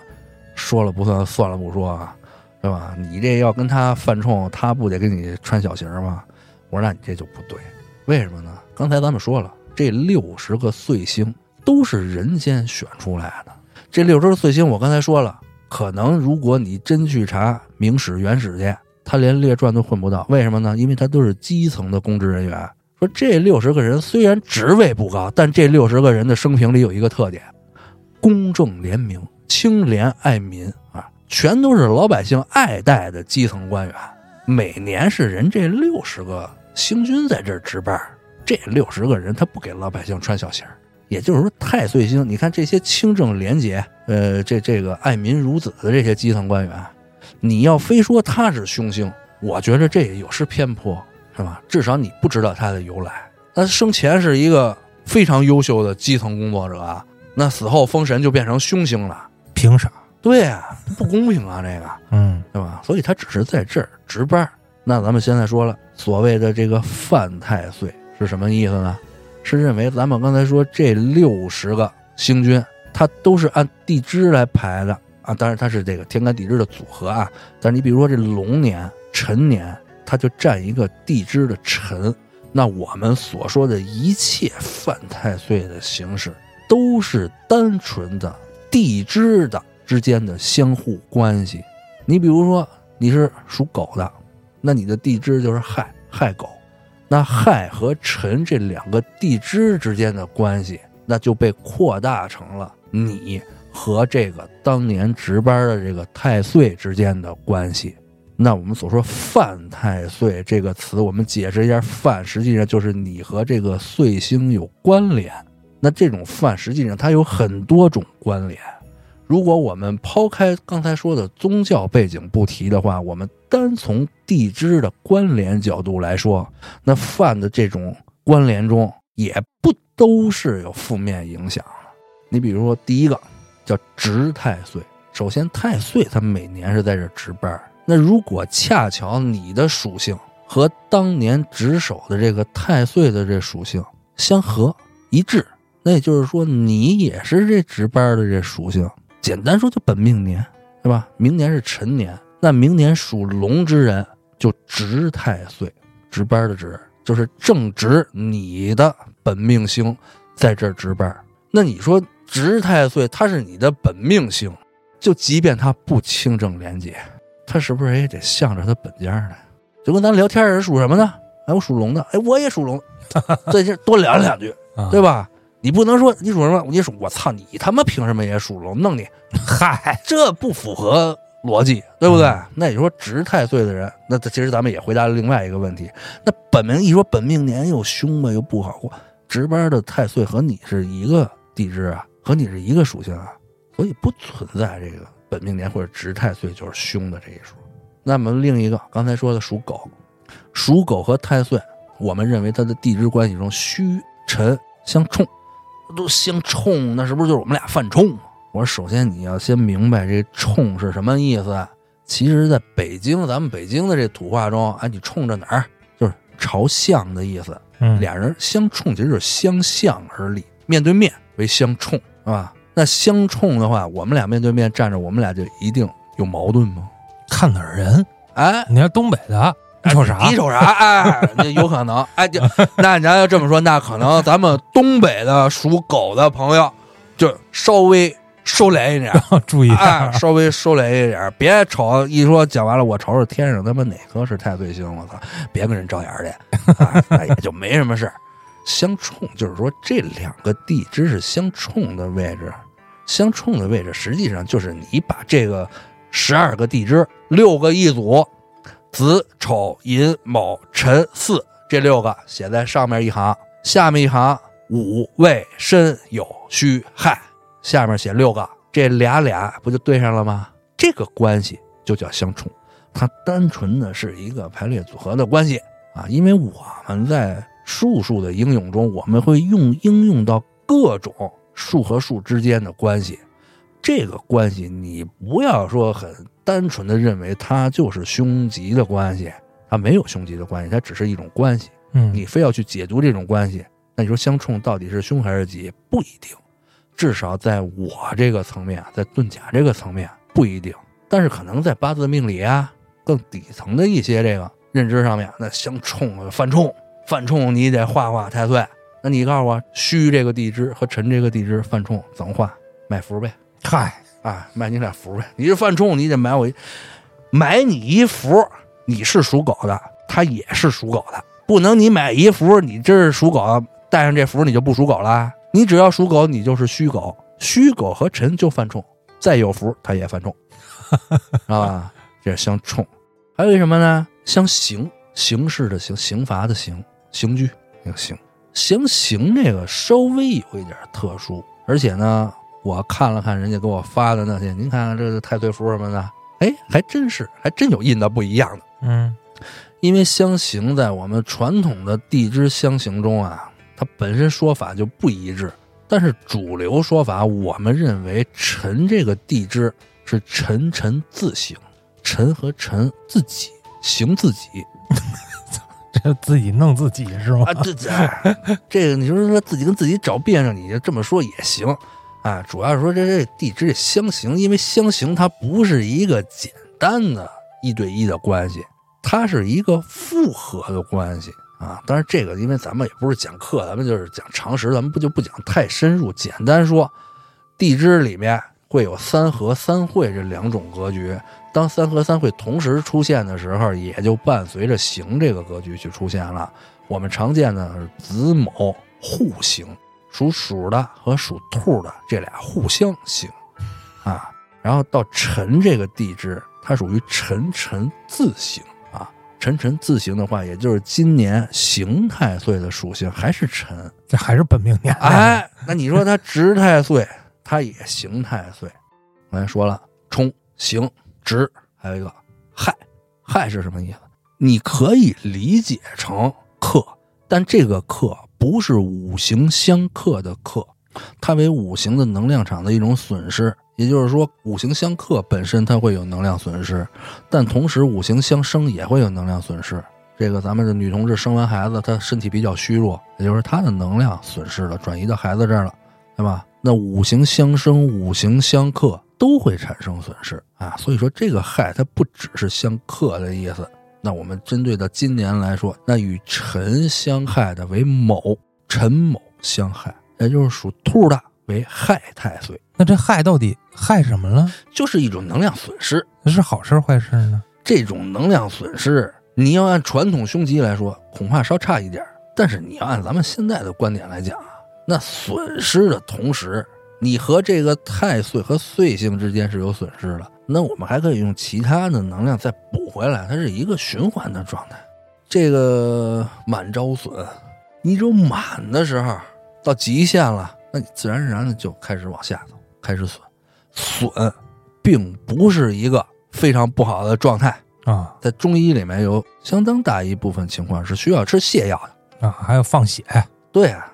说了不算，算了不说啊，对吧？你这要跟他犯冲，他不得给你穿小鞋吗？我说那你这就不对，为什么呢？刚才咱们说了，这六十个岁星都是人间选出来的。这六十个岁星，我刚才说了，可能如果你真去查明史原始去，他连列传都混不到。为什么呢？因为他都是基层的公职人员。说这六十个人虽然职位不高，但这六十个人的生平里有一个特点：公正廉明、清廉爱民啊，全都是老百姓爱戴的基层官员。每年是人这六十个星君在这值班，这六十个人他不给老百姓穿小鞋。也就是说，太岁星，你看这些清正廉洁，呃，这这个爱民如子的这些基层官员，你要非说他是凶星，我觉得这也有失偏颇，是吧？至少你不知道他的由来。他生前是一个非常优秀的基层工作者啊，那死后封神就变成凶星了，凭啥？对啊、不公平啊，这个。嗯对吧？所以他只是在这儿值班儿。那咱们现在说了，所谓的这个犯太岁是什么意思呢？是认为咱们刚才说这六十个星君，他都是按地支来排的啊。当然，它是这个天干地支的组合啊。但是你比如说这龙年、辰年，它就占一个地支的辰。那我们所说的一切犯太岁的形式，都是单纯的地支的之间的相互关系。你比如说你是属狗的，那你的地支就是亥亥狗，那亥和辰这两个地支之间的关系，那就被扩大成了你和这个当年值班的这个太岁之间的关系。那我们所说“犯太岁”这个词，我们解释一下，“犯”实际上就是你和这个岁星有关联。那这种“犯”实际上它有很多种关联。如果我们抛开刚才说的宗教背景不提的话，我们单从地支的关联角度来说，那犯的这种关联中也不都是有负面影响。你比如说，第一个叫值太岁，首先太岁它每年是在这值班，那如果恰巧你的属性和当年值守的这个太岁的这属性相合一致，那也就是说你也是这值班的这属性。简单说就本命年，对吧？明年是辰年，那明年属龙之人就值太岁，值班的值就是正值你的本命星在这儿值班。那你说值太岁，它是你的本命星，就即便它不清正廉洁，它是不是也得向着它本家呢？就跟咱聊天人属什么呢？哎，我属龙的，哎，我也属龙，在 这多聊两句，啊，对吧？你不能说你属什么，你属我操，你他妈凭什么也属龙？弄你！嗨，这不符合逻辑，对不对？嗯那你说值太岁的人，那其实咱们也回答了另外一个问题：那本命一说本命年又凶吧，又不好过，值班的太岁和你是一个地支啊，和你是一个属性啊，所以不存在这个本命年或者值太岁就是凶的这一说。那么另一个刚才说的属狗，属狗和太岁，我们认为它的地支关系中戌辰相冲，都相冲，那是不是就是我们俩犯冲？我说，首先你要先明白这“冲”是什么意思。其实，在北京，咱们北京的这土话中，哎，你冲着哪儿，就是朝向的意思。嗯，俩人相冲，其实就是相向而立，面对面为相冲，是吧？那相冲的话，我们俩面对面站着，我们俩就一定有矛盾吗？看哪儿人？哎，你看东北的，你瞅啥你？瞅啥？哎，这有可能。哎，就 那咱要这么说，那可能咱们东北的属狗的朋友就稍微收敛一点，注意哎，点。稍微收敛一点，别瞅一说讲完了，我瞅瞅天上他妈哪颗是太岁星，我操，别跟人照眼儿去，哎那也就没什么事儿。相冲就是说这两个地支是相冲的位置，相冲的位置实际上就是你把这个十二个地支六个一组，子丑寅卯辰巳这六个写在上面一行，下面一行午未申酉戌亥，下面写六个，这俩俩不就对上了吗？这个关系就叫相冲，它单纯的是一个排列组合的关系啊，因为我们在数数的应用中，我们会用应用到各种数和数之间的关系。这个关系你不要说很单纯的认为它就是凶吉的关系，它没有凶吉的关系，它只是一种关系。嗯，你非要去解读这种关系，那你说相冲到底是凶还是吉？不一定，至少在我这个层面，在遁甲这个层面不一定，但是可能在八字命理啊更底层的一些这个认知上面，那相冲啊犯冲，犯冲你得画画太岁。那你告诉我，戌这个地支和辰这个地支犯冲怎么画？买符呗。嗨，啊，买你俩符呗。你是犯冲，你得买我一，买你一符，你是属狗的，他也是属狗的，不能你买一符，你这是属狗，带上这符你就不属狗了。你只要属狗，你就是虚狗，虚狗和辰就犯冲，再有符他也犯冲，知道吧？这是相冲。还有一什么呢？相刑，刑事的刑，刑罚的刑，刑拘那个刑。相刑这个稍微有一点特殊，而且呢，我看了看人家给我发的那些，您看看这个太岁符什么的，哎，还真是，还真有印的不一样的。嗯因为相刑在我们传统的地支相刑中啊，它本身说法就不一致。但是主流说法，我们认为辰这个地支是辰辰自刑，辰和辰自己行自己 这自己弄自己是吗啊，？这这这个你说说自己跟自己找别扭，你就这么说也行啊。主要是说这这地支这相刑，因为相刑它不是一个简单的一对一的关系，它是一个复合的关系啊。当然，这个因为咱们也不是讲课，咱们就是讲常识，咱们不就不讲太深入，简单说，地支里面会有三合、三会这两种格局。当三合、三会同时出现的时候，也就伴随着刑这个格局去出现了。我们常见的子卯互刑，属鼠的和属兔的这俩互相刑啊。然后到辰这个地支，它属于辰辰自刑啊。辰辰自刑的话，也就是今年刑太岁的属性还是辰。这还是本命年。哎，那你说他值太岁，他也刑太岁。刚才说了，冲、刑、值，还有一个亥。亥是什么意思？你可以理解成克，但这个克不是五行相克的克，它为五行的能量场的一种损失。也就是说，五行相克本身它会有能量损失，但同时五行相生也会有能量损失。这个咱们的女同志生完孩子，她身体比较虚弱，也就是她的能量损失了，转移到孩子这儿了，对吧？那五行相生、五行相克都会产生损失啊。所以说，这个害它不只是相克的意思。那我们针对到今年来说，那与辰相害的为卯，辰卯相害，也就是属兔的为亥太岁，那这害到底害什么了？就是一种能量损失。那是好事儿坏事儿呢？这种能量损失，你要按传统凶吉来说，恐怕稍差一点儿但是你要按咱们现在的观点来讲啊，那损失的同时，你和这个太岁和岁星之间是有损失的，那我们还可以用其他的能量再补回来，它是一个循环的状态。这个满招损，你只有满的时候到极限了，那你自然而然的就开始往下走，开始损。损并不是一个非常不好的状态，啊在中医里面有相当大一部分情况是需要吃泻药的。啊，还有放血，对啊，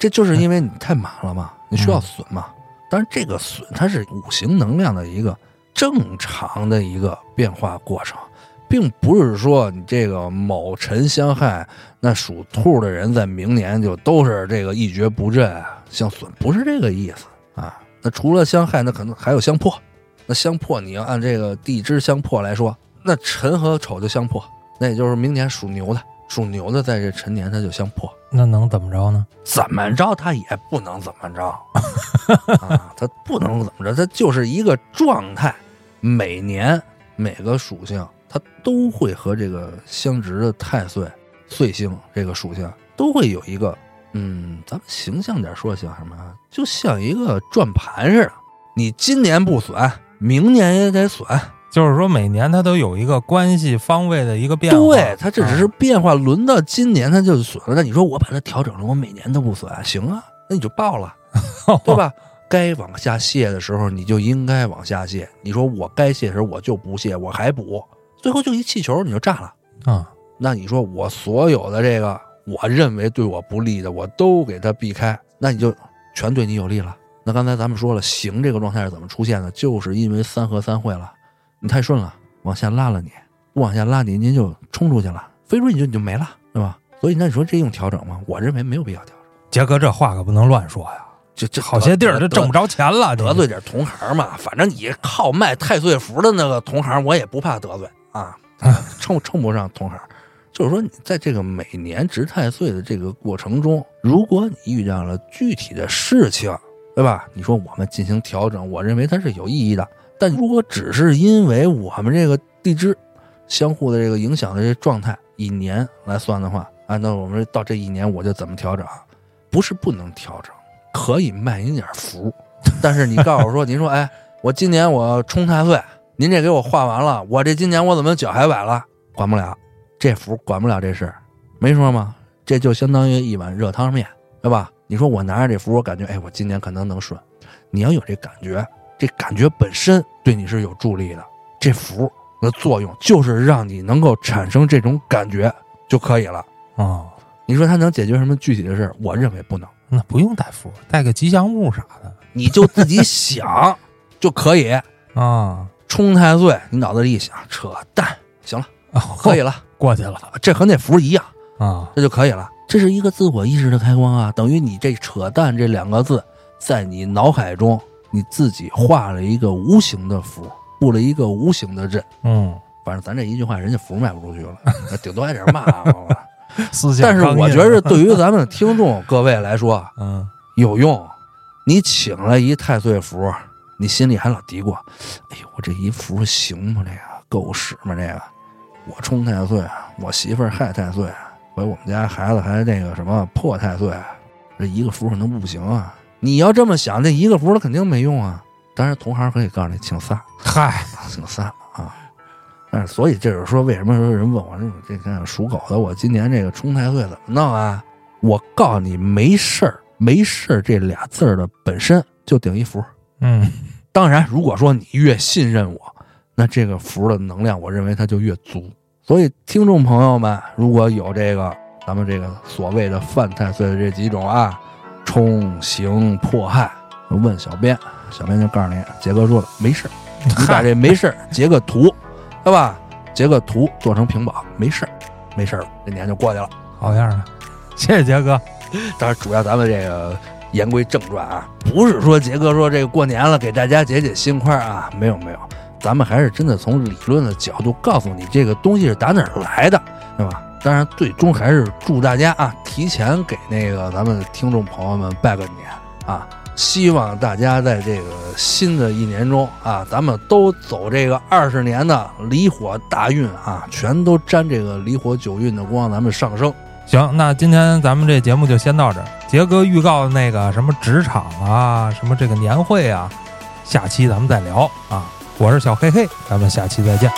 这就是因为你太满了嘛，你需要损嘛。当然，这个损它是五行能量的一个正常的一个变化过程，并不是说你这个卯辰相害，那属兔的人在明年就都是这个一蹶不振啊，相损不是这个意思啊。那除了相害，那可能还有相破。那相破你要按这个地支相破来说，那辰和丑就相破，那也就是明年属牛的，属牛的在这陈年他就相破。那能怎么着呢？怎么着，他也不能怎么着啊，它不能怎么着，他就是一个状态。每年每个属性，它都会和这个相值的太岁、岁星这个属性都会有一个，嗯，咱们形象点说，像什么啊？就像一个转盘似的，你今年不损，明年也得损。就是说每年它都有一个关系方位的一个变化。对，它这只是变化，轮到今年它就损了。那你说我把它调整了我每年都不损，行啊？那你就报了，对吧？该往下卸的时候，你就应该往下卸。你说我该卸的时候我就不卸，我还补，最后就一气球你就炸了啊！那你说我所有的这个我认为对我不利的，我都给它避开，那你就全对你有利了。那刚才咱们说了，行这个状态是怎么出现的？就是因为三合三会了。你太顺了，往下拉了你，不往下拉你，您就冲出去了，飞出去你就你就没了，对吧？所以那你说这用调整吗？我认为没有必要调整。杰哥，这话可不能乱说呀，这这好些地儿都挣不着钱了，得罪点同行嘛。反正你靠卖太岁符的那个同行，我也不怕得罪啊，称称不上同行。就是说，你在这个每年值太岁的这个过程中，如果你遇到了具体的事情，对吧？你说我们进行调整，我认为它是有意义的。但如果只是因为我们这个地支相互的这个影响的这状态，以年来算的话，按照我们到这一年我就怎么调整，不是不能调整，可以卖您点福。但是你告诉我说，您说，哎，我今年我冲太岁，您这给我画完了，我这今年我怎么脚还崴了？管不了，这福管不了这事，没说吗？这就相当于一碗热汤面，对吧？你说我拿着这符，我感觉，哎，我今年可能能顺，你要有这感觉。这感觉本身对你是有助力的，这符的作用就是让你能够产生这种感觉就可以了啊。你说它能解决什么具体的事我认为不能。那不用带符，带个吉祥物啥的，你就自己想 就可以啊。冲太岁，你脑子里一想，扯淡，行了，可以了，过去了。这和那符一样啊，这就可以了。这是一个自我意识的开光啊，等于你这扯淡这两个字在你脑海中。你自己画了一个无形的符，布了一个无形的阵。嗯，反正咱这一句话，人家符卖不出去了，顶多挨点骂。但是我觉得，对于咱们听众各位来说，嗯，有用。你请了一太岁符，你心里还老嘀咕：“哎呦，我这一符行吗？这个够使吗？这个我冲太岁，我媳妇儿害太岁，回我们家孩子还那个什么破太岁，这一个符可能不行啊。”你要这么想，那一个符它肯定没用啊！当然，同行可以告诉你，请散，嗨，请散啊！但是，所以这就是说，为什么说人问我说这个属狗的，我今年这个冲太岁怎么弄啊？我告诉你，没事儿，没事儿这俩字儿的本身就顶一符。嗯，当然，如果说你越信任我，那这个符的能量，我认为它就越足。所以，听众朋友们，如果有这个咱们这个所谓的犯太岁的这几种啊。冲刑迫害，问小编，小编就告诉你，杰哥说了没事 你把这没事截个图，对吧？截个图做成屏保，没事没事这年就过去了，好样的，谢谢杰哥。当然，主要咱们这个言归正传啊，不是说杰哥说这个过年了给大家解解心宽啊，没有没有，咱们还是真的从理论的角度告诉你这个东西是打哪儿来的，对吧？当然，最终还是祝大家啊，提前给那个咱们听众朋友们拜个年啊！希望大家在这个新的一年中啊，咱们都走这个二十年的离火大运啊，全都沾这个离火九运的光，咱们上升。行，那今天咱们这节目就先到这儿。杰哥预告的那个什么职场啊，什么这个年会啊，下期咱们再聊啊！我是小黑黑，咱们下期再见。